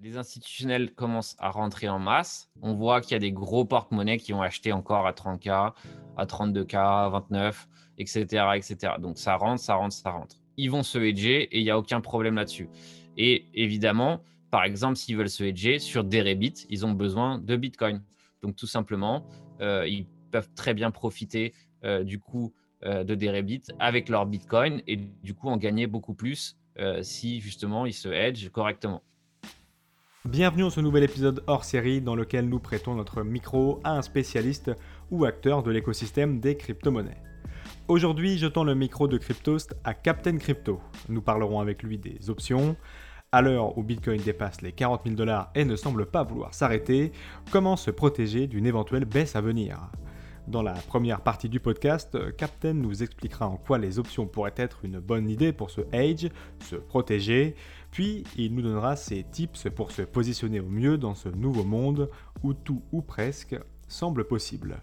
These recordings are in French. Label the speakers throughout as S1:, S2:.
S1: Les institutionnels commencent à rentrer en masse. On voit qu'il y a des gros porte-monnaies qui ont acheté encore à 30K, à 32K, à 29, etc., etc. Donc ça rentre, ça rentre, ça rentre. Ils vont se hedger et il n'y a aucun problème là-dessus. Et évidemment, par exemple, s'ils veulent se hedger sur Deribit, ils ont besoin de Bitcoin. Donc tout simplement, euh, ils peuvent très bien profiter euh, du coup euh, de Deribit avec leur Bitcoin et du coup en gagner beaucoup plus si justement ils se hedgent correctement.
S2: Bienvenue dans ce nouvel épisode hors série dans lequel nous prêtons notre micro à un spécialiste ou acteur de l'écosystème des crypto-monnaies. Aujourd'hui, je tends le micro de Cryptost à Captain Crypto. Nous parlerons avec lui des options. À l'heure où Bitcoin dépasse les 40 000 dollars et ne semble pas vouloir s'arrêter, comment se protéger d'une éventuelle baisse à venir? Dans la première partie du podcast, Captain nous expliquera en quoi les options pourraient être une bonne idée pour se hedge, se protéger, puis il nous donnera ses tips pour se positionner au mieux dans ce nouveau monde où tout ou presque semble possible.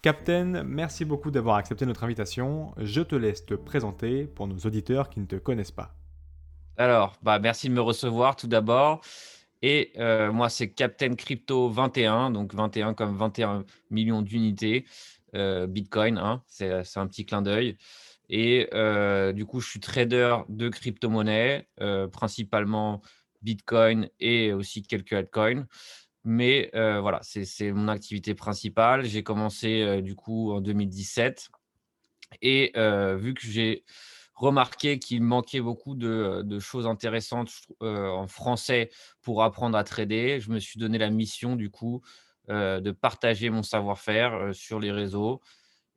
S2: Captain, merci beaucoup d'avoir accepté notre invitation. Je te laisse te présenter pour nos auditeurs qui ne te connaissent pas.
S1: Alors, bah merci de me recevoir tout d'abord. Et euh, moi, c'est Captain Crypto 21, donc 21 comme 21 millions d'unités euh, Bitcoin. Hein, c'est un petit clin d'œil. Et euh, du coup, je suis trader de crypto-monnaies, principalement Bitcoin et aussi quelques altcoins. Mais voilà, c'est mon activité principale. J'ai commencé du coup en 2017. Et vu que j'ai remarqué qu'il manquait beaucoup de, choses intéressantes en français pour apprendre à trader. Je me suis donné la mission, du coup, de partager mon savoir-faire sur les réseaux.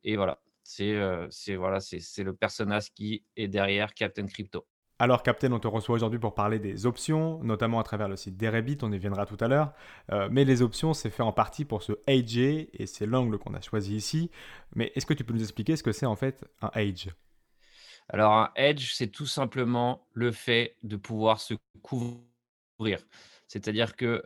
S1: Et voilà, c'est voilà, c'est le personnage qui est derrière Captain Crypto.
S2: Alors Captain, on te reçoit aujourd'hui pour parler des options, notamment à travers le site d'Erebit, on y viendra tout à l'heure. mais les options, c'est fait en partie pour se hedger, et c'est l'angle qu'on a choisi ici. Mais est-ce que tu peux nous expliquer ce que c'est en fait un hedge
S1: alors, un hedge, c'est tout simplement le fait de pouvoir se couvrir. C'est-à-dire que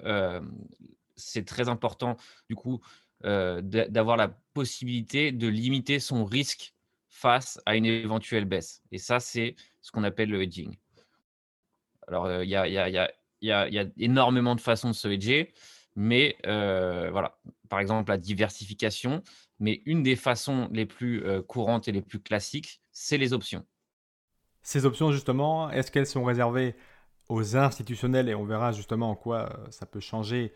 S1: c'est très important, du coup, d'avoir la possibilité de limiter son risque face à une éventuelle baisse. Et ça, c'est ce qu'on appelle le hedging. Alors, il y, a, énormément de façons de se hedger, mais voilà, par exemple, la diversification. Mais une des façons les plus courantes et les plus classiques, c'est les options.
S2: Ces options, justement, est-ce qu'elles sont réservées aux institutionnels? Et on verra justement en quoi euh, ça peut changer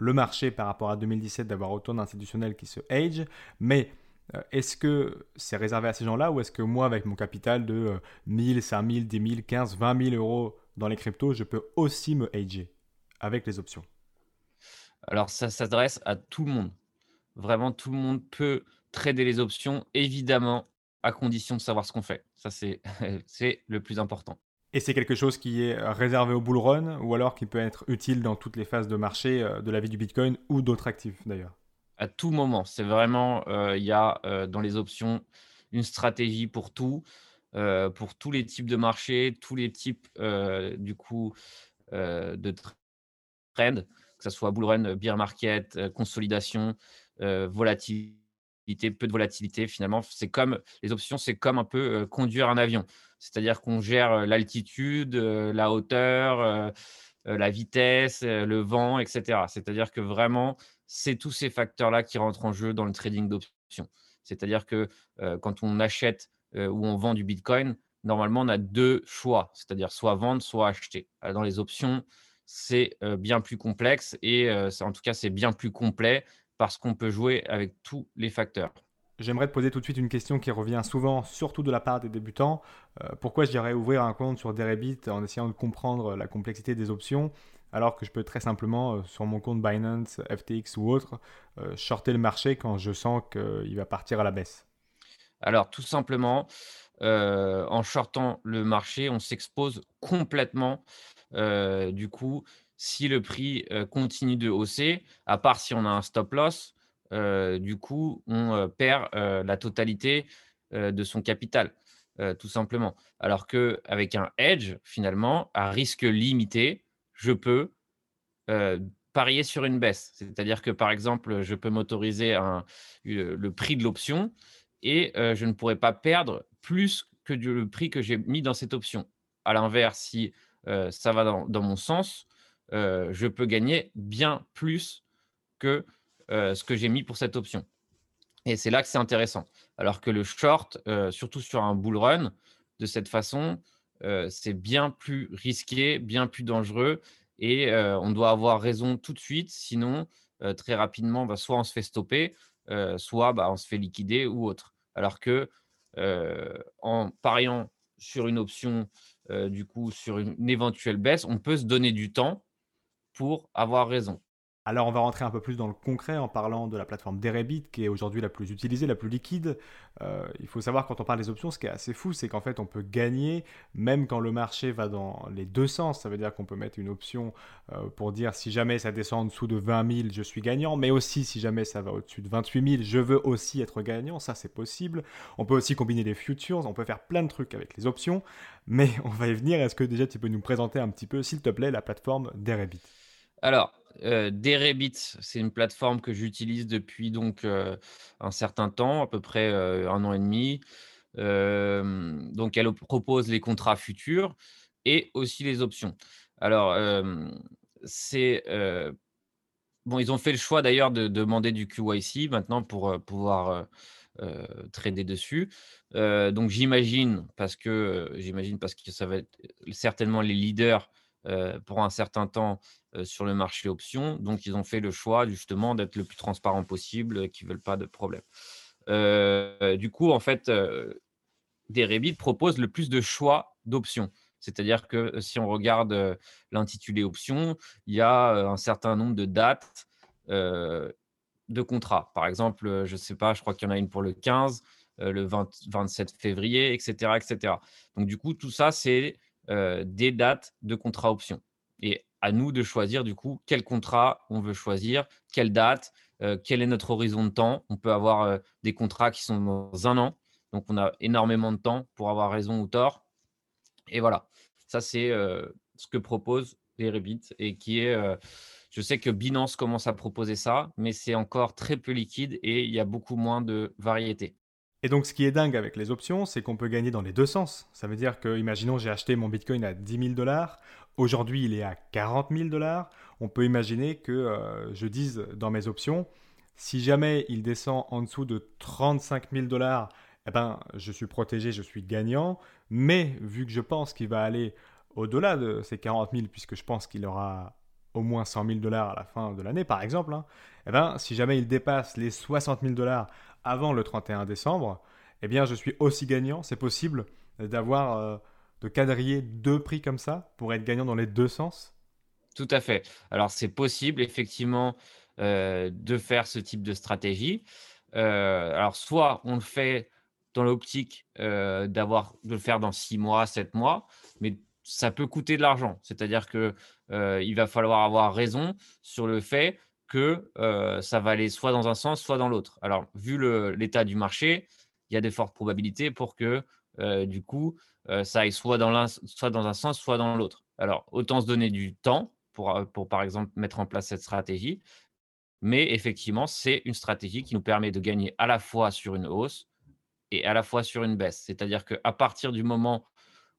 S2: le marché par rapport à 2017 d'avoir autant d'institutionnels qui se age, mais euh, est-ce que c'est réservé à ces gens-là ou est-ce que moi, avec mon capital de 1000, 5000, 10 000, 15, 20 000 euros dans les cryptos, je peux aussi me ager avec les options?
S1: Alors, ça s'adresse à tout le monde. Vraiment, tout le monde peut trader les options. Évidemment, à condition de savoir ce qu'on fait. Ça, c'est le plus important.
S2: Et c'est quelque chose qui est réservé au bull run ou alors qui peut être utile dans toutes les phases de marché euh, de la vie du Bitcoin ou d'autres actifs d'ailleurs
S1: À tout moment. C'est vraiment, euh, il y a euh, dans les options une stratégie pour tout, pour tous les types de marchés, tous les types du coup de trend, que ce soit bull run, bear market, consolidation, volatilité peu de volatilité finalement. C'est comme les options, c'est comme un peu conduire un avion. C'est-à-dire qu'on gère l'altitude, la hauteur, la vitesse, le vent, etc. C'est-à-dire que vraiment, c'est tous ces facteurs-là qui rentrent en jeu dans le trading d'options. C'est-à-dire que quand on achète ou on vend du Bitcoin, normalement, on a deux choix, c'est-à-dire soit vendre, soit acheter. Dans les options, c'est bien plus complexe et en tout cas, c'est bien plus complet parce qu'on peut jouer avec tous les facteurs.
S2: J'aimerais te poser tout de suite une question qui revient souvent, surtout de la part des débutants. Euh, pourquoi je dirais ouvrir un compte sur Deribit en essayant de comprendre la complexité des options, alors que je peux très simplement, euh, sur mon compte Binance, FTX ou autre, euh, shorter le marché quand je sens qu'il va partir à la baisse?
S1: Alors, tout simplement, en shortant le marché, on s'expose complètement, du coup, si le prix continue de hausser, à part si on a un stop loss, du coup, on perd la totalité de son capital, tout simplement. Alors qu'avec un hedge, finalement, à risque limité, je peux parier sur une baisse. C'est-à-dire que, par exemple, je peux m'autoriser le prix de l'option et je ne pourrais pas perdre plus que le prix que j'ai mis dans cette option. À l'inverse, si ça va dans mon sens, je peux gagner bien plus que ce que j'ai mis pour cette option. Et c'est là que c'est intéressant. Alors que le short, surtout sur un bull run, de cette façon, c'est bien plus risqué, bien plus dangereux. Et on doit avoir raison tout de suite. Sinon, très rapidement, bah, soit on se fait stopper, soit bah, on se fait liquider ou autre. Alors que en pariant sur une option, du coup, sur une éventuelle baisse, on peut se donner du temps pour avoir raison.
S2: Alors on va rentrer un peu plus dans le concret en parlant de la plateforme Derebit qui est aujourd'hui la plus utilisée, la plus liquide. Euh, il faut savoir quand on parle des options, ce qui est assez fou, c'est qu'en fait on peut gagner même quand le marché va dans les deux sens. Ça veut dire qu'on peut mettre une option euh, pour dire si jamais ça descend en dessous de 20 000, je suis gagnant, mais aussi si jamais ça va au-dessus de 28 000, je veux aussi être gagnant. Ça c'est possible. On peut aussi combiner les futures, on peut faire plein de trucs avec les options, mais on va y venir. Est-ce que déjà tu peux nous présenter un petit peu, s'il te plaît, la plateforme Derebit
S1: alors, euh, Derebit, c'est une plateforme que j'utilise depuis donc euh, un certain temps, à peu près euh, un an et demi. donc, elle propose les contrats futurs et aussi les options. Alors, c'est bon, ils ont fait le choix d'ailleurs de, demander du QYC maintenant pour pouvoir trader dessus. donc, j'imagine parce que j'imagine parce que ça va être certainement les leaders pour un certain temps sur le marché options. Donc, ils ont fait le choix justement d'être le plus transparent possible, qui ne veulent pas de problème. du coup, en fait, Derebit propose le plus de choix d'options. C'est-à-dire que si on regarde l'intitulé options, il y a un certain nombre de dates de contrats. Par exemple, je ne sais pas, je crois qu'il y en a une pour le 15, le 27 février, etc., etc. Donc, du coup, tout ça, c'est des dates de contrat options. Et à nous de choisir du coup quel contrat on veut choisir, quelle date, quel est notre horizon de temps. On peut avoir des contrats qui sont dans un an, donc on a énormément de temps pour avoir raison ou tort. Et voilà, ça c'est ce que propose les Rebit et qui est, je sais que Binance commence à proposer ça, mais c'est encore très peu liquide et il y a beaucoup moins de variété.
S2: Et donc, ce qui est dingue avec les options, c'est qu'on peut gagner dans les deux sens. Ça veut dire que, imaginons, j'ai acheté mon Bitcoin à 10 000 dollars. Aujourd'hui, il est à 40 000 dollars. On peut imaginer que euh, je dise dans mes options, si jamais il descend en dessous de 35 000 dollars, eh ben, je suis protégé, je suis gagnant. Mais vu que je pense qu'il va aller au-delà de ces 40 000, puisque je pense qu'il aura au moins 100 000 dollars à la fin de l'année, par exemple, hein, eh ben, si jamais il dépasse les 60 000 dollars avant le 31 décembre, eh bien, je suis aussi gagnant. C'est possible d'avoir, euh, de quadriller deux prix comme ça pour être gagnant dans les deux sens?
S1: Tout à fait. Alors, c'est possible, effectivement, euh, de faire ce type de stratégie. Euh, alors, soit on le fait dans l'optique d'avoir de le faire dans six mois, sept mois, mais ça peut coûter de l'argent. C'est-à-dire que il va falloir avoir raison sur le fait que ça va aller soit dans un sens, soit dans l'autre. Alors, vu l'état du marché, il y a de fortes probabilités pour que, du coup, ça aille soit dans, soit dans un sens, soit dans l'autre. Alors, autant se donner du temps pour, pour, par exemple, mettre en place cette stratégie. Mais effectivement, c'est une stratégie qui nous permet de gagner à la fois sur une hausse et à la fois sur une baisse. C'est-à-dire qu'à partir du moment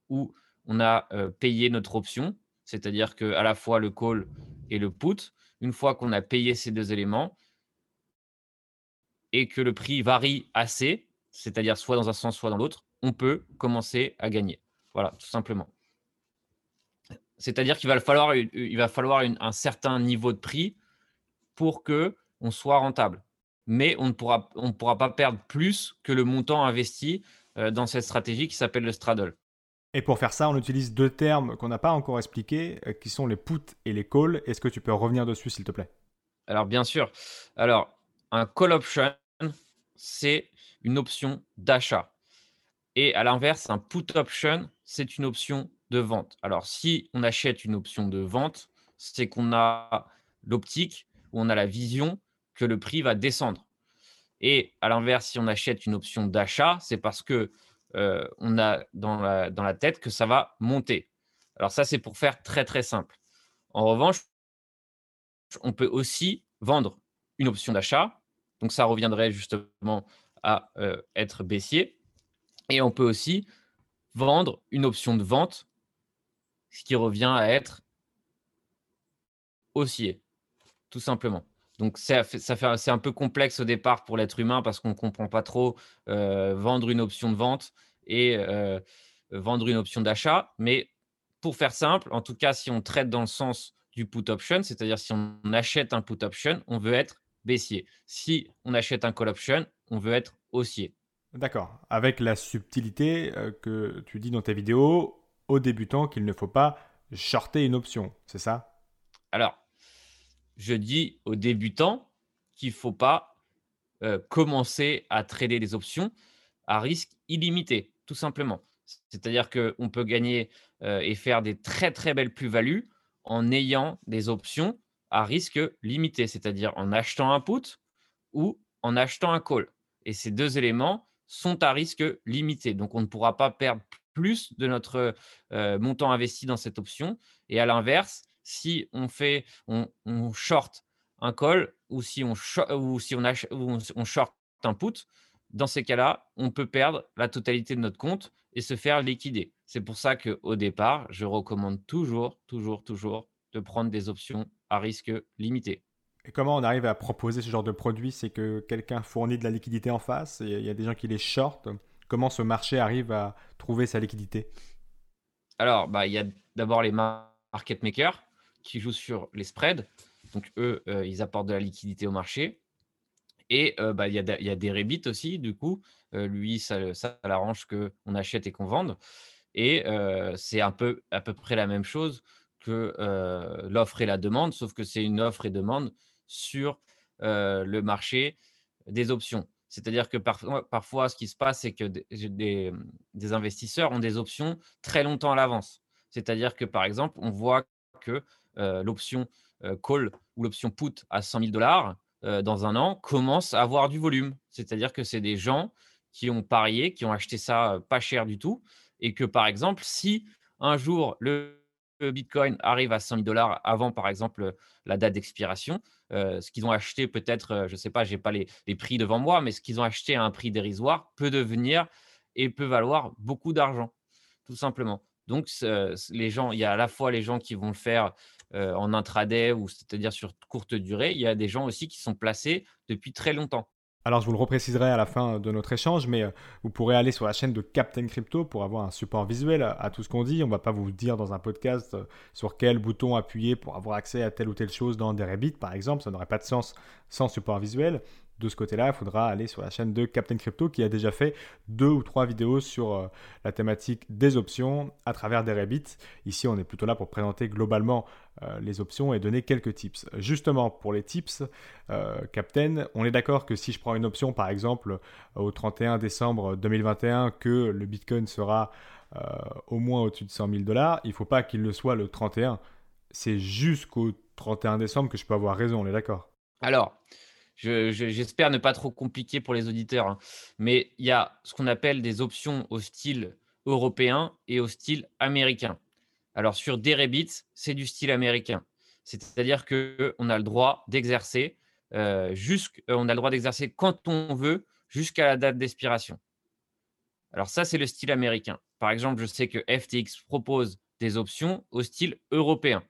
S1: où on a payé notre option, c'est-à-dire qu'à la fois le call et le put, une fois qu'on a payé ces deux éléments et que le prix varie assez, c'est-à-dire soit dans un sens, soit dans l'autre, on peut commencer à gagner. Voilà, tout simplement. C'est-à-dire qu'il va falloir, va falloir un certain niveau de prix pour que on soit rentable. Mais on ne pourra pas perdre plus que le montant investi euh, dans cette stratégie qui s'appelle le straddle.
S2: Et pour faire ça, on utilise deux termes qu'on n'a pas encore expliqués, euh, qui sont les puts et les calls. Est-ce que tu peux revenir dessus, s'il te plaît?
S1: Alors, bien sûr. Alors, un call option, c'est une option d'achat. Et à l'inverse, un put option, c'est une option de vente. Alors, si on achète une option de vente, c'est qu'on a l'optique ou on a la vision que le prix va descendre. Et à l'inverse, si on achète une option d'achat, c'est parce que euh, on a dans la, tête que ça va monter. Alors ça, c'est pour faire très très simple. En revanche, on peut aussi vendre une option d'achat. Donc ça reviendrait justement à euh, être baissier. Et on peut aussi vendre une option de vente, ce qui revient à être haussier, tout simplement. Donc, ça fait, ça c'est un peu complexe au départ pour l'être humain parce qu'on ne comprend pas trop vendre une option de vente et vendre une option d'achat. Mais pour faire simple, en tout cas, si on traite dans le sens du put option, c'est-à-dire si on achète un put option, on veut être baissier. Si on achète un call option, on veut être haussier.
S2: D'accord. Avec la subtilité que tu dis dans tes vidéos aux débutants qu'il ne faut pas shorter une option, c'est ça?
S1: Alors, je dis aux débutants qu'il ne faut pas euh, commencer à trader les options à risque illimité, tout simplement. C'est-à-dire qu'on peut gagner euh, et faire des très très belles plus-values en ayant des options à risque limité, c'est-à-dire en achetant un put ou en achetant un call. Et ces deux éléments sont à risque limité. Donc, on ne pourra pas perdre plus de notre euh, montant investi dans cette option. Et à l'inverse, si on fait, on, short un call ou si on, ou si on, on short un put, dans ces cas-là, on peut perdre la totalité de notre compte et se faire liquider. C'est pour ça qu'au départ, je recommande toujours, toujours, toujours de prendre des options à risque limité.
S2: Et comment on arrive à proposer ce genre de produit C'est que quelqu'un fournit de la liquidité en face et il y a des gens qui les shortent. Comment ce marché arrive à trouver sa liquidité?
S1: Alors, bah, il y a d'abord les market makers qui jouent sur les spreads. Donc, eux, euh, ils apportent de la liquidité au marché. Et euh, bah, il y, a des Rebits aussi, du coup. Euh, lui, ça, ça l'arrange qu'on achète et qu'on vende. Et c'est un peu à peu près la même chose que l'offre et la demande, sauf que c'est une offre et demande sur le marché des options. C'est-à-dire que parfois, parfois, ce qui se passe, c'est que des, des, investisseurs ont des options très longtemps à l'avance. C'est-à-dire que, par exemple, on voit que l'option call ou l'option put à 100 000 dollars dans un an commence à avoir du volume. C'est-à-dire que c'est des gens qui ont parié, qui ont acheté ça pas cher du tout, et que, par exemple, si un jour le Bitcoin arrive à 100 000 dollars avant, par exemple, la date d'expiration, euh, ce qu'ils ont acheté peut-être, euh, je ne sais pas, je n'ai pas les, prix devant moi, mais ce qu'ils ont acheté à un prix dérisoire peut devenir et peut valoir beaucoup d'argent, tout simplement. Donc, les gens, il y a à la fois les gens qui vont le faire euh, en intraday ou c'est-à-dire sur courte durée, il y a des gens aussi qui sont placés depuis très longtemps.
S2: Alors, je vous le repréciserai à la fin de notre échange, mais euh, vous pourrez aller sur la chaîne de Captain Crypto pour avoir un support visuel à, tout ce qu'on dit. On ne va pas vous dire dans un podcast euh, sur quel bouton appuyer pour avoir accès à telle ou telle chose dans des Rebits, par exemple. Ça n'aurait pas de sens sans support visuel de ce côté-là, il faudra aller sur la chaîne de Captain Crypto qui a déjà fait deux ou trois vidéos sur euh, la thématique des options à travers des Rebits. Ici, on est plutôt là pour présenter globalement euh, les options et donner quelques tips. Justement, pour les tips, euh, Captain, on est d'accord que si je prends une option, par exemple, au 31 décembre 2021, que le Bitcoin sera au moins au-dessus de 100 000 dollars, il ne faut pas qu'il le soit le 31. C'est jusqu'au 31 décembre que je peux avoir raison, on est d'accord?
S1: Alors, J'espère ne pas trop compliquer pour les auditeurs, hein. mais il y a ce qu'on appelle des options au style européen et au style américain. Alors sur Derebit, c'est du style américain. C'est-à-dire qu'on a le droit d'exercer euh, euh, a le droit d'exercer quand on veut jusqu'à la date d'expiration. Alors ça, c'est le style américain. Par exemple, je sais que FTX propose des options au style européen.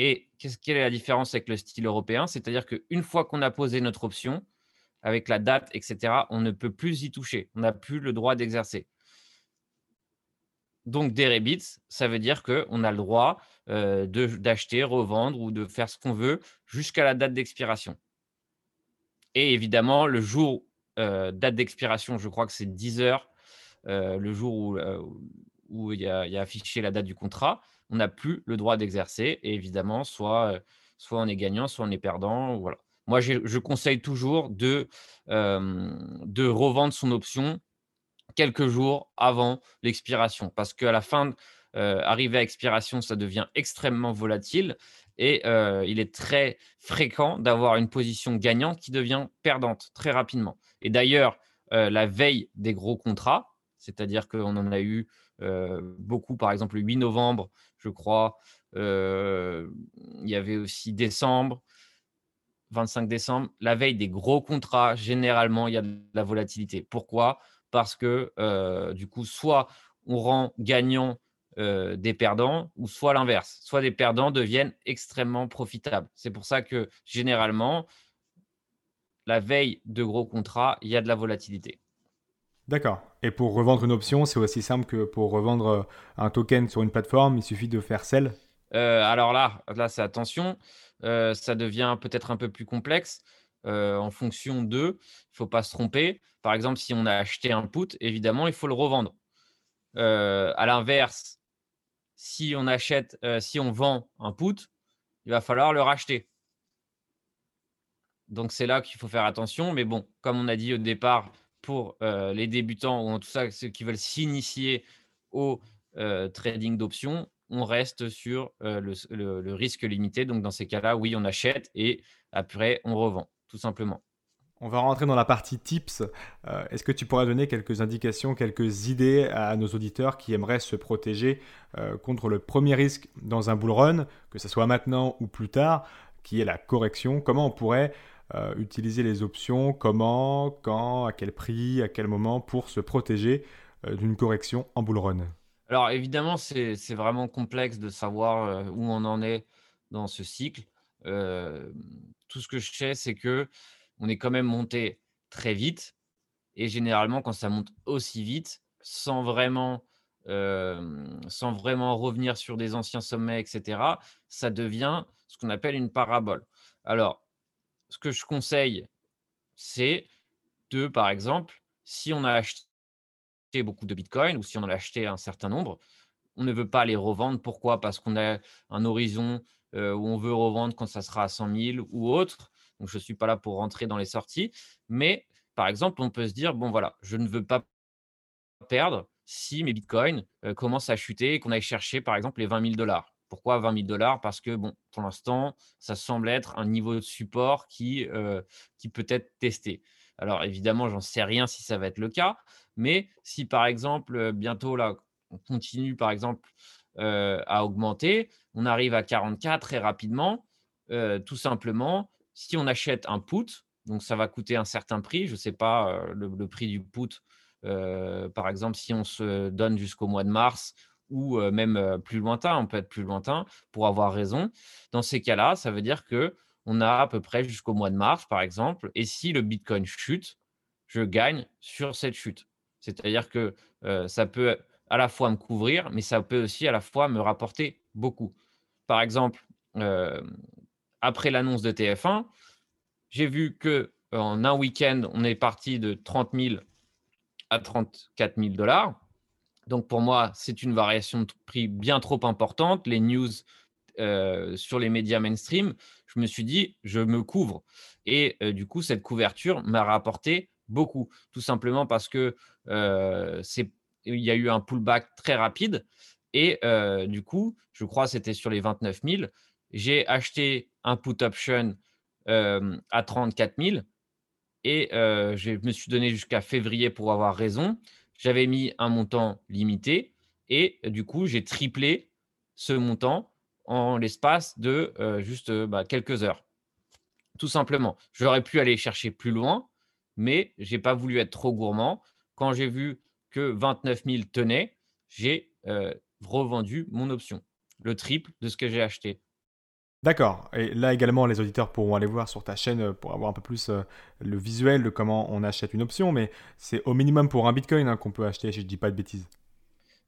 S1: Et qu'est-ce quelle est la différence avec le style européen? C'est-à-dire qu'une fois qu'on a posé notre option, avec la date, etc., on ne peut plus y toucher. On n'a plus le droit d'exercer. Donc, des rebits, ça veut dire qu'on a le droit euh, d'acheter, revendre ou de faire ce qu'on veut jusqu'à la date d'expiration. Et évidemment, le jour, euh, date d'expiration, je crois que c'est 10 heures, euh, le jour où, où il y, a, affiché la date du contrat, on n'a plus le droit d'exercer. Et évidemment, soit, euh, on est gagnant, soit on est perdant. Voilà. Moi, je conseille toujours de, revendre son option quelques jours avant l'expiration. Parce qu'à la fin, euh, à expiration, ça devient extrêmement volatile. Et euh, il est très fréquent d'avoir une position gagnante qui devient perdante très rapidement. Et d'ailleurs, la veille des gros contrats, c'est-à-dire qu'on en a eu beaucoup, par exemple, le 8 novembre, je crois. il y avait aussi décembre, 25 décembre. La veille des gros contrats, généralement, il y a de la volatilité. Pourquoi? Parce que, du coup, soit on rend gagnant des perdants ou soit l'inverse, soit des perdants deviennent extrêmement profitables. C'est pour ça que généralement, la veille de gros contrats, il y a de la volatilité.
S2: D'accord. Et pour revendre une option, c'est aussi simple que pour revendre un token sur une plateforme, il suffit de faire sell?
S1: Alors là, là c'est attention, ça devient peut-être un peu plus complexe en fonction de, il ne faut pas se tromper. Par exemple, si on a acheté un put, évidemment, il faut le revendre. à l'inverse, si on achète, si on vend un put, il va falloir le racheter. Donc c'est là qu'il faut faire attention. Mais bon, comme on a dit au départ, pour les débutants ou en tout ça ceux qui veulent s'initier au trading d'options, on reste sur le, risque limité. Donc dans ces cas-là, oui, on achète et après on revend, tout simplement.
S2: On va rentrer dans la partie tips. Est-ce que tu pourrais donner quelques indications, quelques idées à nos auditeurs qui aimeraient se protéger contre le premier risque dans un bull run, que ce soit maintenant ou plus tard, qui est la correction? Comment on pourrait euh, utiliser les options, comment, quand, à quel prix, à quel moment pour se protéger euh, d'une correction en bull run
S1: Alors évidemment, c'est vraiment complexe de savoir euh, où on en est dans ce cycle. tout ce que je sais, c'est que on est quand même monté très vite. Et généralement, quand ça monte aussi vite, sans vraiment, sans vraiment revenir sur des anciens sommets, etc., ça devient ce qu'on appelle une parabole. Alors, ce que je conseille, c'est de, par exemple, si on a acheté beaucoup de Bitcoin ou si on en a acheté un certain nombre, on ne veut pas les revendre. Pourquoi? Parce qu'on a un horizon où on veut revendre quand ça sera à 100 000 ou autre. Donc, je ne suis pas là pour rentrer dans les sorties. Mais, par exemple, on peut se dire, bon, voilà, je ne veux pas perdre si mes Bitcoins commencent à chuter et qu'on aille chercher, par exemple, les 20 000 dollars. Pourquoi 20 000 dollars? Parce que, bon, pour l'instant, ça semble être un niveau de support qui, euh, peut être testé. Alors, évidemment, j'en sais rien si ça va être le cas, mais si, par exemple, euh, bientôt, là, on continue, par exemple, euh, à augmenter, on arrive à 44 très rapidement, tout simplement, si on achète un put, donc ça va coûter un certain prix, je ne sais pas le, prix du put, par exemple, si on se donne jusqu'au mois de mars, ou même plus lointain, on peut être plus lointain pour avoir raison. Dans ces cas-là, ça veut dire que on a à peu près jusqu'au mois de mars, par exemple, et si le Bitcoin chute, je gagne sur cette chute. C'est-à-dire que ça peut à la fois me couvrir, mais ça peut aussi à la fois me rapporter beaucoup. Par exemple, après l'annonce de TF1, j'ai vu que en un week-end, on est parti de 30 000 à 34 000 dollars. Donc pour moi, c'est une variation de prix bien trop importante. Les news sur les médias mainstream, je me suis dit, je me couvre. Et du coup, cette couverture m'a rapporté beaucoup, tout simplement parce que il y a eu un pullback très rapide. Et du coup, je crois que c'était sur les 29 000. J'ai acheté un put option à 34 000 et je me suis donné jusqu'à février pour avoir raison j'avais mis un montant limité et du coup, j'ai triplé ce montant en l'espace de juste bah, quelques heures. Tout simplement. J'aurais pu aller chercher plus loin, mais je n'ai pas voulu être trop gourmand. Quand j'ai vu que 29 000 tenait, j'ai revendu mon option, le triple de ce que j'ai acheté.
S2: D'accord. Et là également, les auditeurs pourront aller voir sur ta chaîne euh, pour avoir un peu plus euh, le visuel de comment on achète une option, mais c'est au minimum pour un Bitcoin hein, qu'on peut acheter, si je ne dis pas de bêtises.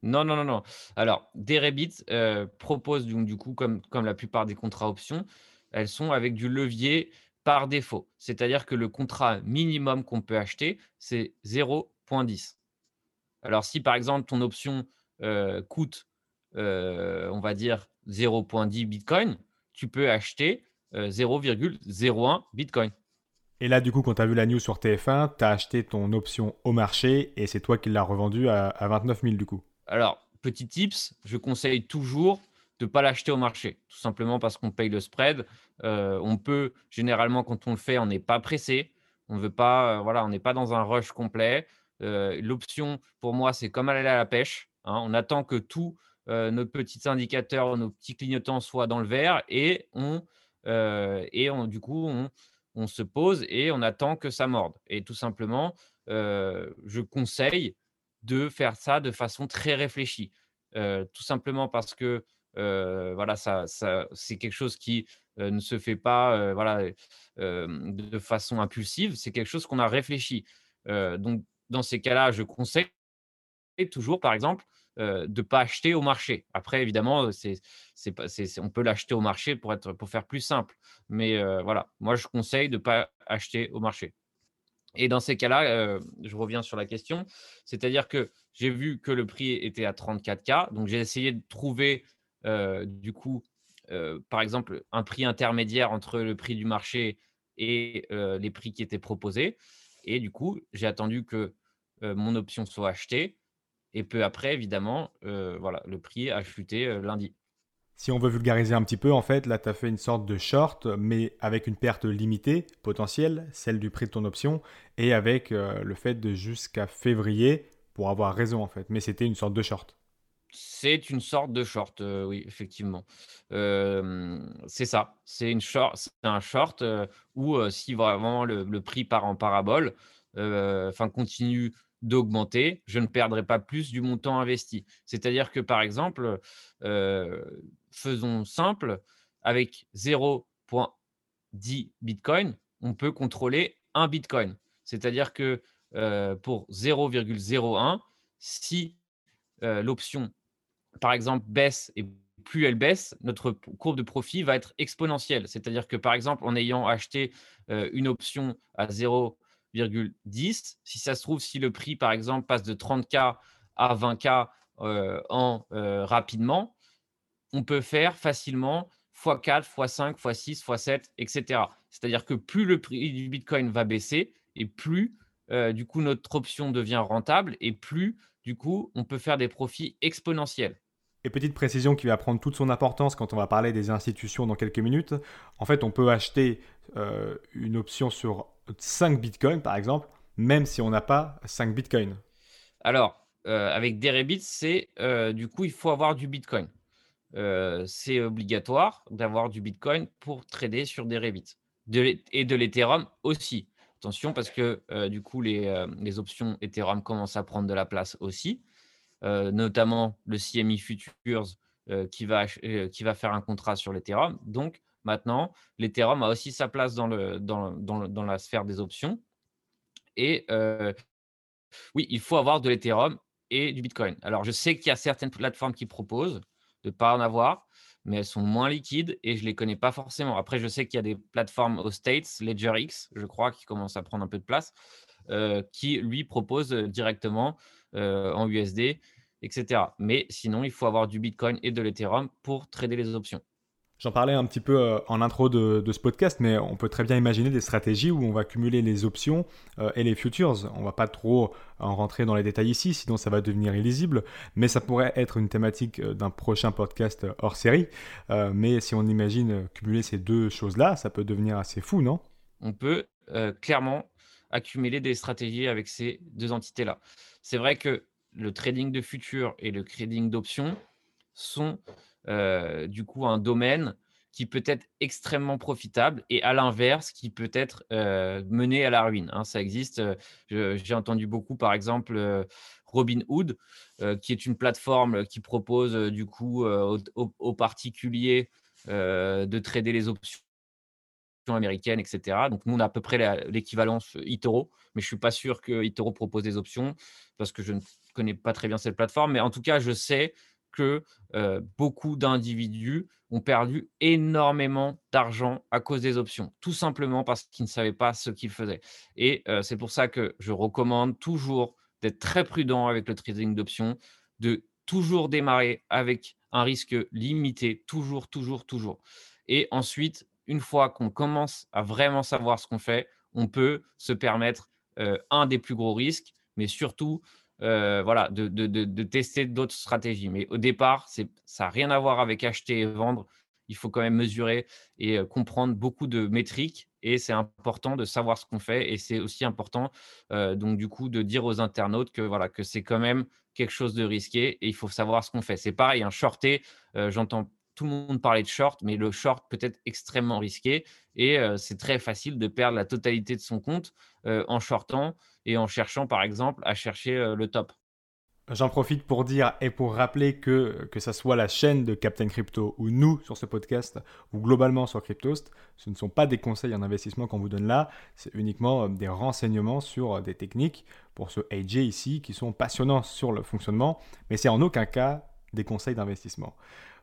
S1: Non, non, non, non. Alors, Deribit euh, propose donc, du coup, comme, comme la plupart des contrats options, elles sont avec du levier par défaut. C'est-à-dire que le contrat minimum qu'on peut acheter, c'est 0.10. Alors, si par exemple ton option coûte, on va dire, 0.10 Bitcoin, tu peux acheter 0,01 euh, Bitcoin.
S2: Et là, du coup, quand tu as vu la news sur TF1, tu as acheté ton option au marché et c'est toi qui l'as revendue à, 29 000 du coup.
S1: Alors, petit tips, je conseille toujours de ne pas l'acheter au marché, tout simplement parce qu'on paye le spread. Euh, on peut, généralement, quand on le fait, on n'est pas pressé. On veut pas, euh, voilà, on n'est pas dans un rush complet. L'option, pour moi, c'est comme aller à la pêche. Hein. on attend que tout nos petits indicateurs, nos petits clignotants soient dans le vert et on, euh, et on, du coup, on, se pose et on attend que ça morde. Et tout simplement, euh, je conseille de faire ça de façon très réfléchie. tout simplement parce que voilà, ça, ça c'est quelque chose qui ne se fait pas voilà, de façon impulsive, c'est quelque chose qu'on a réfléchi. donc, dans ces cas-là, je conseille toujours, par exemple, de ne pas acheter au marché. Après, évidemment, c'est, c'est pas, on peut l'acheter au marché pour, être, pour faire plus simple. Mais voilà, moi, je conseille de ne pas acheter au marché. Et dans ces cas-là, je reviens sur la question, c'est-à-dire que j'ai vu que le prix était à 34K, donc j'ai essayé de trouver du coup, par exemple, un prix intermédiaire entre le prix du marché et les prix qui étaient proposés. Et du coup, j'ai attendu que mon option soit achetée. Et peu après, évidemment, voilà, le prix a chuté lundi.
S2: Si on veut vulgariser un petit peu, en fait, là, tu as fait une sorte de short, mais avec une perte limitée potentielle, celle du prix de ton option, et avec le fait de jusqu'à février pour avoir raison, en fait. Mais c'était une sorte de short.
S1: C'est une sorte de short, oui, effectivement. c'est ça. C'est une short, c'est un short où si vraiment le, prix part en parabole, enfin continue d'augmenter, je ne perdrai pas plus du montant investi. C'est-à-dire que, par exemple, faisons simple, avec 0.10 Bitcoin, on peut contrôler un Bitcoin. C'est-à-dire que pour 0,01, si l'option, par exemple, baisse et plus elle baisse, notre courbe de profit va être exponentielle. C'est-à-dire que, par exemple, en ayant acheté une option à 0, 10. Si ça se trouve, si le prix, par exemple, passe de 30K à 20K euh, en, euh, rapidement, on peut faire facilement x4, x5, x6, x7, etc. C'est-à-dire que plus le prix du Bitcoin va baisser et plus, euh, du coup, notre option devient rentable et plus, du coup, on peut faire des profits exponentiels.
S2: Et petite précision qui va prendre toute son importance quand on va parler des institutions dans quelques minutes. En fait, on peut acheter une option sur 5 bitcoins, par exemple, même si on n'a pas 5 bitcoins
S1: Alors, euh, avec Deribit, c'est euh, du coup, il faut avoir du bitcoin. Euh, c'est obligatoire d'avoir du bitcoin pour trader sur Deribit. De, et de l'Ethereum aussi. Attention, parce que du coup, les, les, options Ethereum commencent à prendre de la place aussi, notamment le CME Futures qui, va, qui va faire un contrat sur l'Ethereum. Donc, Maintenant, l'Ethereum a aussi sa place dans, la sphère des options. Et euh, oui, il faut avoir de l'Ethereum et du Bitcoin. Alors, je sais qu'il y a certaines plateformes qui proposent de ne pas en avoir, mais elles sont moins liquides et je ne les connais pas forcément. Après, je sais qu'il y a des plateformes aux States, LedgerX, je crois, qui commencent à prendre un peu de place, euh, qui lui proposent directement euh, en USD, etc. Mais sinon, il faut avoir du Bitcoin et de l'Ethereum pour trader les options.
S2: J'en parlais un petit peu euh, en intro de, ce podcast, mais on peut très bien imaginer des stratégies où on va cumuler les options euh, et les futures. On va pas trop en rentrer dans les détails ici, sinon ça va devenir illisible, mais ça pourrait être une thématique euh, d'un prochain podcast hors série. mais si on imagine cumuler ces deux choses-là, ça peut devenir assez fou, non?
S1: On peut clairement accumuler des stratégies avec ces deux entités-là. C'est vrai que le trading de futures et le trading d'options sont euh, du coup un domaine qui peut être extrêmement profitable et à l'inverse qui peut être euh, mené à la ruine. Hein. ça existe. Euh, j'ai entendu beaucoup, par exemple, Robinhood, qui est une plateforme qui propose du coup aux, particuliers de trader les options américaines, etc. Donc nous, on a à peu près l'équivalence eToro, mais je ne suis pas sûr que eToro propose des options parce que je ne connais pas très bien cette plateforme. Mais en tout cas, je sais que beaucoup d'individus ont perdu énormément d'argent à cause des options, tout simplement parce qu'ils ne savaient pas ce qu'ils faisaient. Et c'est pour ça que je recommande toujours d'être très prudent avec le trading d'options, de toujours démarrer avec un risque limité, toujours, toujours, toujours. Et ensuite, une fois qu'on commence à vraiment savoir ce qu'on fait, on peut se permettre un des plus gros risques, mais surtout euh, voilà, de, tester d'autres stratégies. Mais au départ, ça n'a rien à voir avec acheter et vendre. Il faut quand même mesurer et euh, comprendre beaucoup de métriques. Et c'est important de savoir ce qu'on fait. Et c'est aussi important, euh, donc du coup, de dire aux internautes que voilà, que c'est quand même quelque chose de risqué et il faut savoir ce qu'on fait. C'est pareil, un shorté, j'entends tout le monde parler de short, mais le short peut être extrêmement risqué et c'est très facile de perdre la totalité de son compte en shortant et en cherchant, par exemple, à chercher le top.
S2: J'en profite pour dire et pour rappeler que que ça soit la chaîne de Captain Crypto ou nous sur ce podcast ou globalement sur Cryptost, ce ne sont pas des conseils en investissement qu'on vous donne là, c'est uniquement euh, des renseignements sur euh, des techniques pour ce AJ ici qui sont passionnants sur le fonctionnement, mais c'est en aucun cas des conseils d'investissement.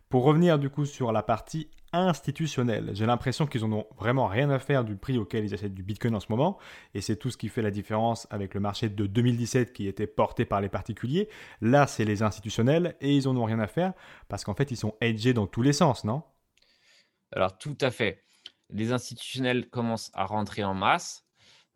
S2: Pour revenir du coup sur la partie institutionnelle, j'ai l'impression qu'ils n'en ont vraiment rien à faire du prix auquel ils achètent du Bitcoin en ce moment, et c'est tout ce qui fait la différence avec le marché de 2017 qui était porté par les particuliers. Là, c'est les institutionnels, et ils n'en ont rien à faire, parce qu'en fait, ils sont hedgés dans tous les sens, non?
S1: Alors tout à fait. Les institutionnels commencent à rentrer en masse,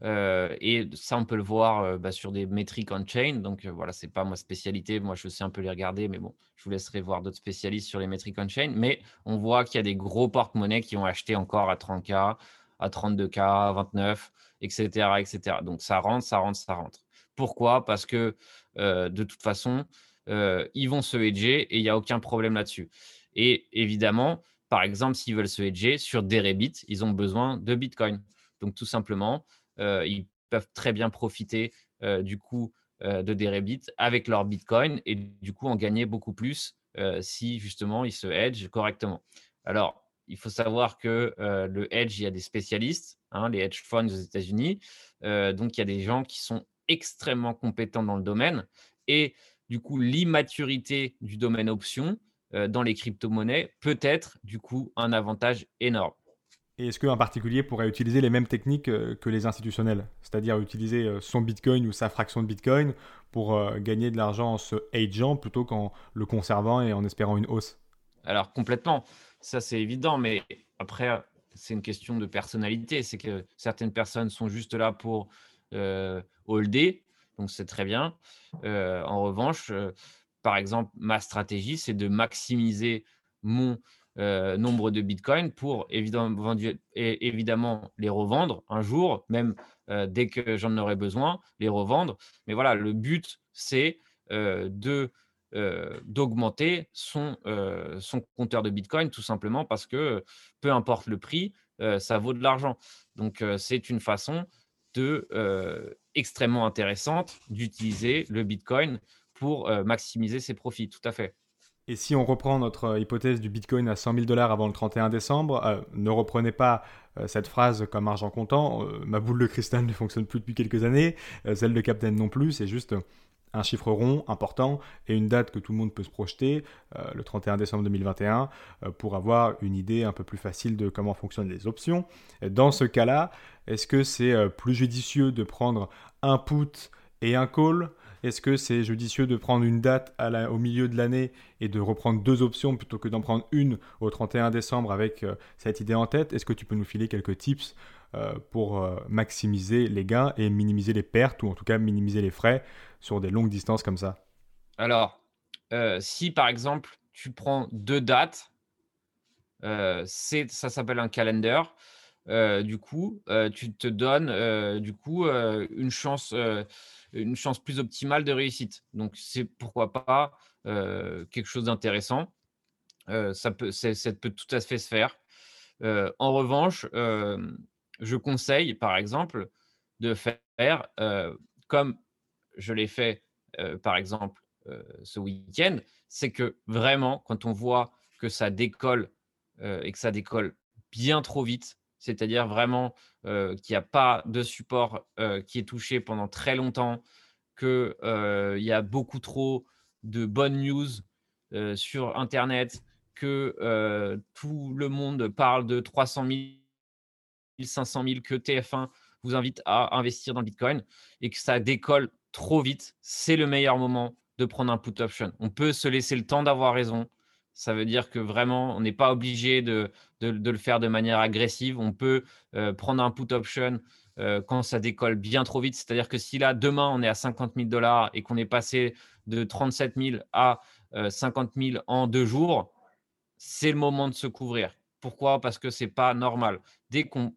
S1: euh, et ça, on peut le voir euh, bah, sur des métriques on-chain. Donc, euh, voilà, c'est pas ma spécialité. Moi, je sais un peu les regarder, mais bon, je vous laisserai voir d'autres spécialistes sur les métriques on-chain. Mais on voit qu'il y a des gros porte-monnaies qui ont acheté encore à 30K, à 32K, à 29, etc., etc. Donc, ça rentre, ça rentre, ça rentre. Pourquoi? Parce que de toute façon, ils vont se hedger et il n'y a aucun problème là-dessus. Et évidemment, par exemple, s'ils veulent se hedger sur Deribit, ils ont besoin de Bitcoin. Donc, tout simplement, euh, ils peuvent très bien profiter euh, du coup euh, de Deribit avec leur Bitcoin et du coup en gagner beaucoup plus si justement ils se hedgent correctement. Alors, il faut savoir que le hedge, il y a des spécialistes, hein, les hedge funds aux États-Unis. donc, il y a des gens qui sont extrêmement compétents dans le domaine. Et du coup, l'immaturité du domaine option dans les crypto-monnaies peut être du coup un avantage énorme.
S2: Et est-ce qu'un particulier pourrait utiliser les mêmes techniques euh, que les institutionnels? C'est-à-dire utiliser euh, son Bitcoin ou sa fraction de Bitcoin pour euh, gagner de l'argent en se hedgeant plutôt qu'en le conservant et en espérant une hausse?
S1: Alors complètement, ça c'est évident, mais après c'est une question de personnalité. C'est que certaines personnes sont juste là pour holder, donc c'est très bien. en revanche, par exemple, ma stratégie, c'est de maximiser mon euh, nombre de bitcoins pour évidemment, évidemment, les revendre un jour, même euh, dès que j'en aurai besoin, les revendre. Mais voilà, le but, c'est euh, de d'augmenter son, son compteur de bitcoin tout simplement parce que peu importe le prix, ça vaut de l'argent. Donc c'est une façon de extrêmement intéressante d'utiliser le bitcoin pour maximiser ses profits. Tout à fait.
S2: Et si on reprend notre euh, hypothèse du Bitcoin à 100 000 dollars avant le 31 décembre, euh, ne reprenez pas euh, cette phrase comme argent comptant. ma boule de cristal ne fonctionne plus depuis quelques années, celle de Captain non plus. C'est juste un chiffre rond important et une date que tout le monde peut se projeter, le 31 décembre 2021, pour avoir une idée un peu plus facile de comment fonctionnent les options. Dans ce cas-là, est-ce que c'est plus judicieux de prendre un put et un call est-ce que c'est judicieux de prendre une date au milieu de l'année et de reprendre deux options plutôt que d'en prendre une au 31 décembre avec euh, cette idée en tête? Est-ce que tu peux nous filer quelques tips euh, pour euh, maximiser les gains et minimiser les pertes ou en tout cas minimiser les frais sur des longues distances comme ça?
S1: Alors, si par exemple tu prends deux dates, ça s'appelle un calendar. Du coup, tu te donnes du coup une chance une chance plus optimale de réussite. Donc, c'est pourquoi pas euh, quelque chose d'intéressant. Euh, ça, peut, ça peut tout à fait se faire. Euh, en revanche, je conseille, par exemple, de faire comme je l'ai fait, par exemple, ce week-end, c'est que vraiment, quand on voit que ça décolle et que ça décolle bien trop vite, c'est-à-dire vraiment qu'il n'y a pas de support qui est touché pendant très longtemps, qu'il y a beaucoup trop de bonnes news sur Internet, que tout le monde parle de 300 000, 500 000, que TF1 vous invite à investir dans Bitcoin et que ça décolle trop vite, c'est le meilleur moment de prendre un put option. On peut se laisser le temps d'avoir raison. Ça veut dire que vraiment, on n'est pas obligé de, le faire de manière agressive. On peut euh, prendre un put option euh, quand ça décolle bien trop vite. C'est-à-dire que si là, demain, on est à 50 000 dollars et qu'on est passé de 37 000 à 50 euh, 000 en deux jours, c'est le moment de se couvrir. Pourquoi? Parce que c'est pas normal. Dès qu'on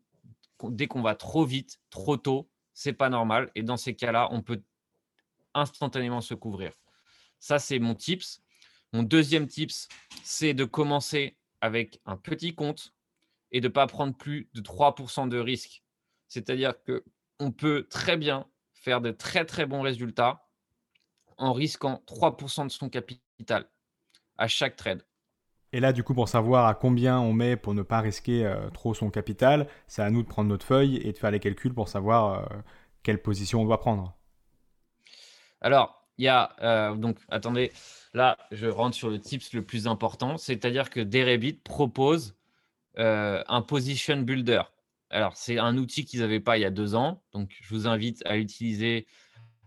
S1: dès qu'on va trop vite, trop tôt, c'est pas normal. Et dans ces cas-là, on peut instantanément se couvrir. Ça, c'est mon tips. Mon deuxième tips, c'est de commencer avec un petit compte et de ne pas prendre plus de 3% de risque. C'est-à-dire qu'on peut très bien faire de très très bons résultats en risquant 3% de son capital à chaque trade.
S2: Et là, du coup, pour savoir à combien on met pour ne pas risquer euh, trop son capital, c'est à nous de prendre notre feuille et de faire les calculs pour savoir euh, quelle position on doit prendre.
S1: Alors, il y a, euh, donc, attendez, là, je rentre sur le tips le plus important, c'est-à-dire que Derebit propose un position builder. Alors, c'est un outil qu'ils n'avaient pas il y a deux ans, donc je vous invite à l'utiliser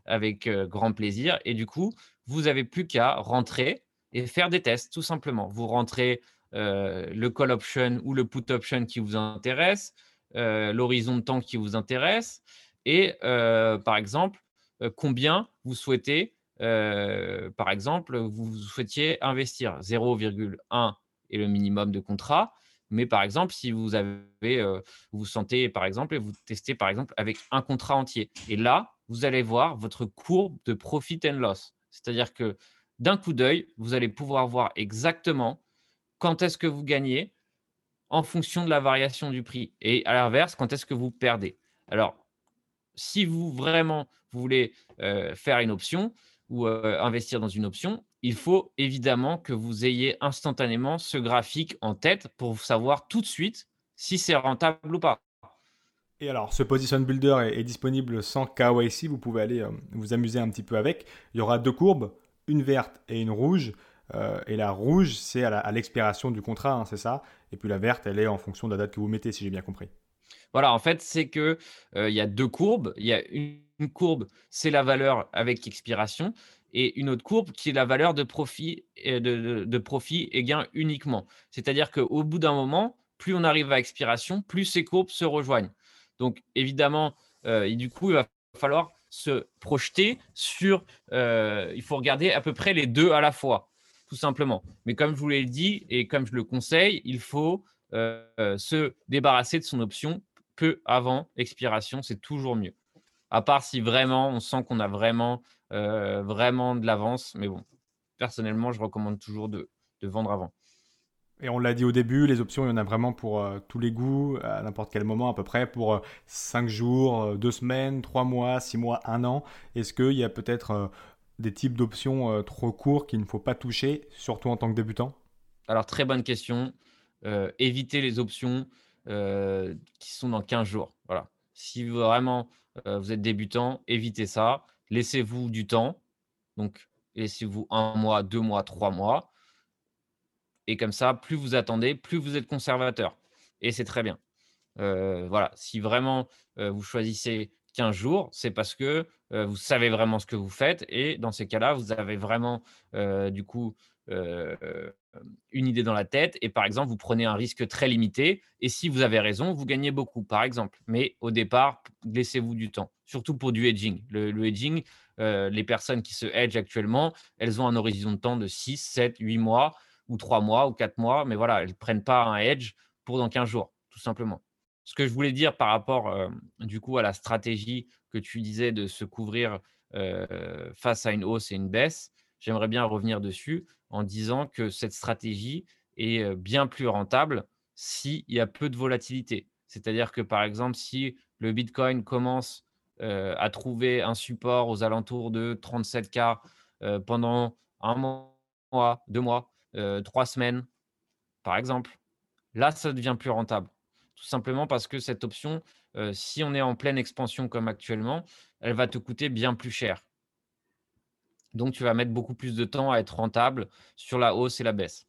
S1: avec grand plaisir. Et du coup, vous n'avez plus qu'à rentrer et faire des tests, tout simplement. Vous rentrez le call option ou le put option qui vous intéresse, l'horizon de temps qui vous intéresse, et par exemple, combien vous souhaitez, par exemple, vous souhaitiez investir 0,1 est le minimum de contrat. Mais par exemple, si vous avez, vous, sentez, par exemple, et vous testez, par exemple, avec un contrat entier. Et là, vous allez voir votre courbe de profit and loss. C'est-à-dire que d'un coup d'œil, vous allez pouvoir voir exactement quand est-ce que vous gagnez en fonction de la variation du prix. Et à l'inverse, quand est-ce que vous perdez. Alors, si vous vraiment voulez faire une option ou investir dans une option, il faut évidemment que vous ayez instantanément ce graphique en tête pour savoir tout de suite si c'est rentable ou pas.
S2: Et alors, ce Position Builder est, disponible sans KYC, vous pouvez aller vous amuser un petit peu avec. Il y aura deux courbes, une verte et une rouge. Et la rouge, c'est à l'expiration du contrat, hein, c'est ça. Et puis la verte, elle est en fonction de la date que vous mettez, si j'ai bien compris.
S1: Voilà, en fait, c'est que il y a deux courbes. Il y a une, courbe, c'est la valeur avec expiration, et une autre courbe qui est la valeur de profit, et de, profit et gain uniquement. C'est-à-dire qu'au bout d'un moment, plus on arrive à expiration, plus ces courbes se rejoignent. Donc, évidemment, et du coup, il va falloir se projeter sur. Il faut regarder à peu près les deux à la fois, tout simplement. Mais comme je vous l'ai dit et comme je le conseille, il faut se débarrasser de son option peu avant expiration. C'est toujours mieux. À part si vraiment on sent qu'on a vraiment, euh, vraiment de l'avance. Mais bon, personnellement, je recommande toujours de vendre avant.
S2: Et on l'a dit au début, les options, il y en a vraiment pour euh, tous les goûts, à n'importe quel moment à peu près, pour 5 euh, jours, 2 euh, semaines, 3 mois, 6 mois, 1 an. Est-ce qu'il y a peut-être des types d'options trop courts qu'il ne faut pas toucher, surtout en tant que débutant?
S1: Alors, très bonne question. évitez les options qui sont dans 15 jours. Voilà. Si vraiment vous êtes débutant, évitez ça. Laissez-vous du temps. Donc, laissez-vous un mois, deux mois, trois mois. Et comme ça, plus vous attendez, plus vous êtes conservateur. Et c'est très bien. Euh, voilà, si vraiment euh, vous choisissez 15 jours, c'est parce que vous savez vraiment ce que vous faites. Et dans ces cas-là, vous avez vraiment, du coup, une idée dans la tête. Et par exemple, vous prenez un risque très limité. Et si vous avez raison, vous gagnez beaucoup, par exemple. Mais au départ, laissez-vous du temps, surtout pour du hedging. Le, le hedging, les personnes qui se hedgent actuellement, elles ont un horizon de temps de 6, 7, 8 mois ou trois mois ou quatre mois, mais voilà, elles ne prennent pas un edge pour dans 15 jours, tout simplement. Ce que je voulais dire par rapport euh, du coup à la stratégie que tu disais de se couvrir euh, face à une hausse et une baisse, j'aimerais bien revenir dessus en disant que cette stratégie est euh, bien plus rentable s'il y a peu de volatilité. C'est-à-dire que par exemple, si le Bitcoin commence à trouver un support aux alentours de 37K pendant un mois, deux mois, trois semaines, par exemple, là, ça devient plus rentable. Tout simplement parce que cette option, euh, si on est en pleine expansion comme actuellement, elle va te coûter bien plus cher. Donc, tu vas mettre beaucoup plus de temps à être rentable sur la hausse et la baisse.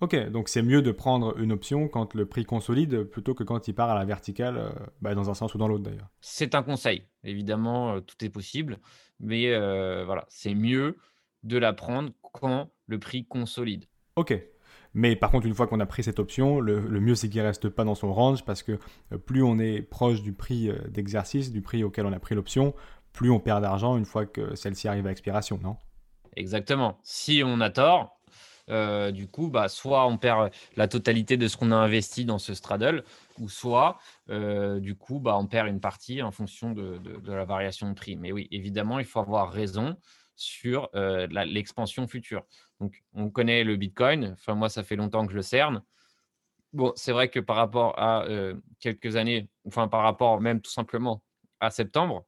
S2: Ok, donc c'est mieux de prendre une option quand le prix consolide plutôt que quand il part à la verticale, euh, bah, dans un sens ou dans l'autre d'ailleurs.
S1: C'est un conseil. Évidemment, tout est possible. Mais voilà, c'est mieux de la prendre quand le prix consolide.
S2: Ok. Mais par contre, une fois qu'on a pris cette option, le, mieux c'est qu'il ne reste pas dans son range parce que euh, plus on est proche du prix euh, d'exercice, du prix auquel on a pris l'option, plus on perd d'argent une fois que celle-ci arrive à expiration, non?
S1: Exactement. Si on a tort, euh, du coup, bah, soit on perd la totalité de ce qu'on a investi dans ce straddle, ou soit, du coup, bah, on perd une partie en fonction de, de, la variation de prix. Mais oui, évidemment, il faut avoir raison sur l'expansion future. Donc, on connaît le Bitcoin. Enfin, moi, ça fait longtemps que je le cerne. Bon, c'est vrai que par rapport à quelques années, enfin, par rapport même tout simplement à septembre,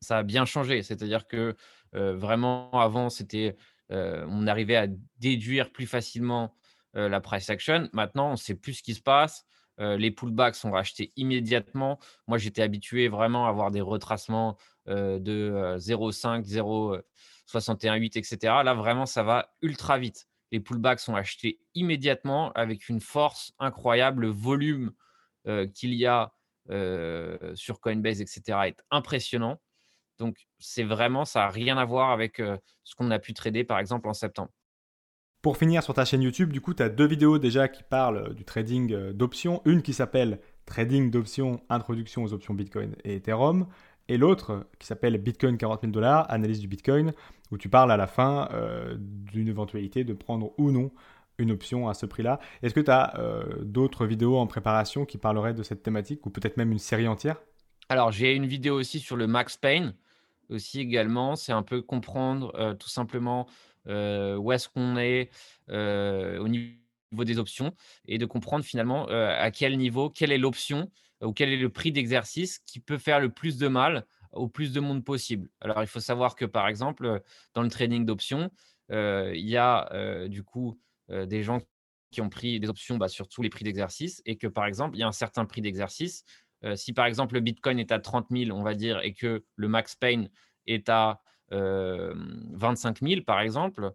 S1: ça a bien changé. C'est-à-dire que vraiment, avant, c'était, on arrivait à déduire plus facilement la price action. Maintenant, on ne sait plus ce qui se passe. les pullbacks sont rachetés immédiatement. Moi, j'étais habitué vraiment à avoir des retracements de 0,5, 0,618, etc. Là, vraiment, ça va ultra vite. Les pullbacks sont achetés immédiatement avec une force incroyable. Le volume qu'il y a sur Coinbase, etc., est impressionnant. Donc, c'est vraiment, ça n'a rien à voir avec ce qu'on a pu trader, par exemple, en septembre.
S2: Pour finir sur ta chaîne YouTube, du coup, tu as deux vidéos déjà qui parlent du trading d'options. Une qui s'appelle Trading d'options, introduction aux options Bitcoin et Ethereum. Et l'autre qui s'appelle Bitcoin 40 000 dollars, analyse du Bitcoin, où tu parles à la fin d'une éventualité de prendre ou non une option à ce prix-là. Est-ce que tu as d'autres vidéos en préparation qui parleraient de cette thématique ou peut-être même une série entière?
S1: Alors, j'ai une vidéo aussi sur le Max Payne aussi également, c'est un peu comprendre tout simplement où est-ce qu'on est au niveau des options et de comprendre finalement à quel niveau, quelle est l'option ou quel est le prix d'exercice qui peut faire le plus de mal au plus de monde possible. Alors, il faut savoir que par exemple, dans le trading d'options, il y a du coup des gens qui ont pris des options bah, sur tous les prix d'exercice et que par exemple, il y a un certain prix d'exercice si par exemple le Bitcoin est à 30 000, on va dire, et que le Max Payne est à 25 000, par exemple,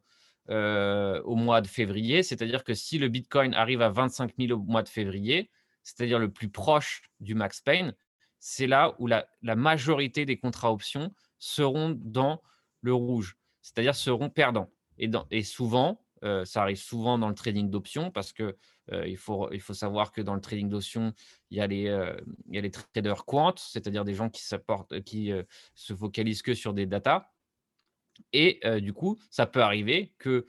S1: au mois de février, c'est-à-dire que si le Bitcoin arrive à 25 000 au mois de février, c'est-à-dire le plus proche du Max Payne, c'est là où la, majorité des contrats options seront dans le rouge, c'est-à-dire seront perdants. Et, souvent, ça arrive souvent dans le trading d'options parce que il, faut, savoir que dans le trading d'options, il, y a les, les traders quant, c'est-à-dire des gens qui, qui se focalisent que sur des datas. Et du coup, ça peut arriver que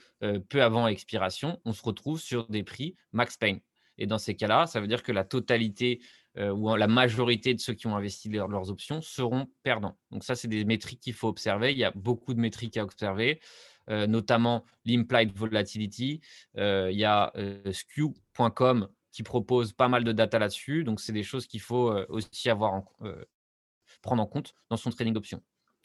S1: peu avant expiration, on se retrouve sur des prix max pain. Et dans ces cas-là, ça veut dire que la totalité ou la majorité de ceux qui ont investi leurs options seront perdants. Donc ça, c'est des métriques qu'il faut observer. Il y a beaucoup de métriques à observer. Euh, notamment l'implied volatility. Euh, il y a euh, skew.com qui propose pas mal de data là-dessus. Donc, c'est des choses qu'il faut aussi avoir prendre en compte dans son trading d'options.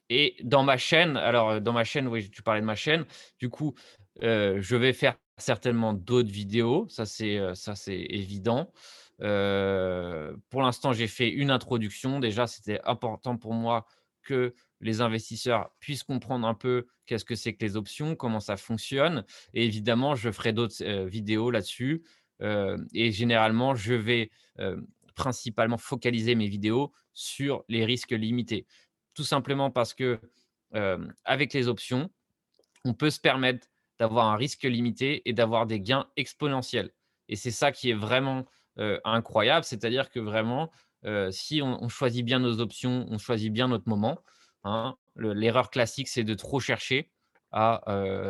S1: Et dans ma chaîne, alors dans ma chaîne, oui, tu parlais de ma chaîne, du coup, je vais faire certainement d'autres vidéos, ça c'est ça évident. pour l'instant, j'ai fait une introduction. Déjà, c'était important pour moi que les investisseurs puissent comprendre un peu qu'est-ce que c'est que les options, comment ça fonctionne. Et évidemment, je ferai d'autres vidéos là-dessus. et généralement, je vais principalement focaliser mes vidéos sur les risques limités. Tout simplement parce que avec les options, on peut se permettre d'avoir un risque limité et d'avoir des gains exponentiels. Et c'est ça qui est vraiment incroyable. C'est-à-dire que vraiment, si on, choisit bien nos options, on choisit bien notre moment, Hein. L'erreur classique, c'est de trop chercher à,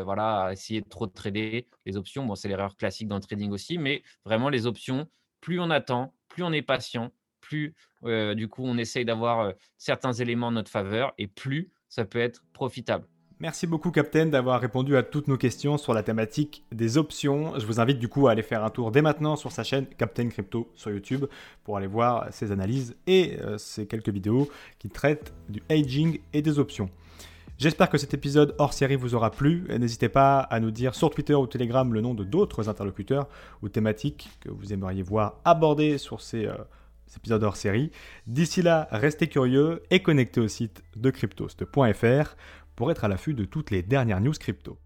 S1: voilà, essayer de trop trader les options. Bon, c'est l'erreur classique dans le trading aussi, mais vraiment les options, plus on attend, plus on est patient, plus du coup on essaye d'avoir certains éléments en notre faveur et plus ça peut être profitable.
S2: Merci beaucoup Captain d'avoir répondu à toutes nos questions sur la thématique des options. Je vous invite du coup à aller faire un tour dès maintenant sur sa chaîne Captain Crypto sur YouTube pour aller voir ses analyses et euh, ses quelques vidéos qui traitent du aging et des options. J'espère que cet épisode hors série vous aura plu. N'hésitez pas à nous dire sur Twitter ou Telegram le nom de d'autres interlocuteurs ou thématiques que vous aimeriez voir abordées sur ces, euh, épisodes hors série. D'ici là, restez curieux et connectez au site de cryptost.fr pour être à l'affût de toutes les dernières news crypto.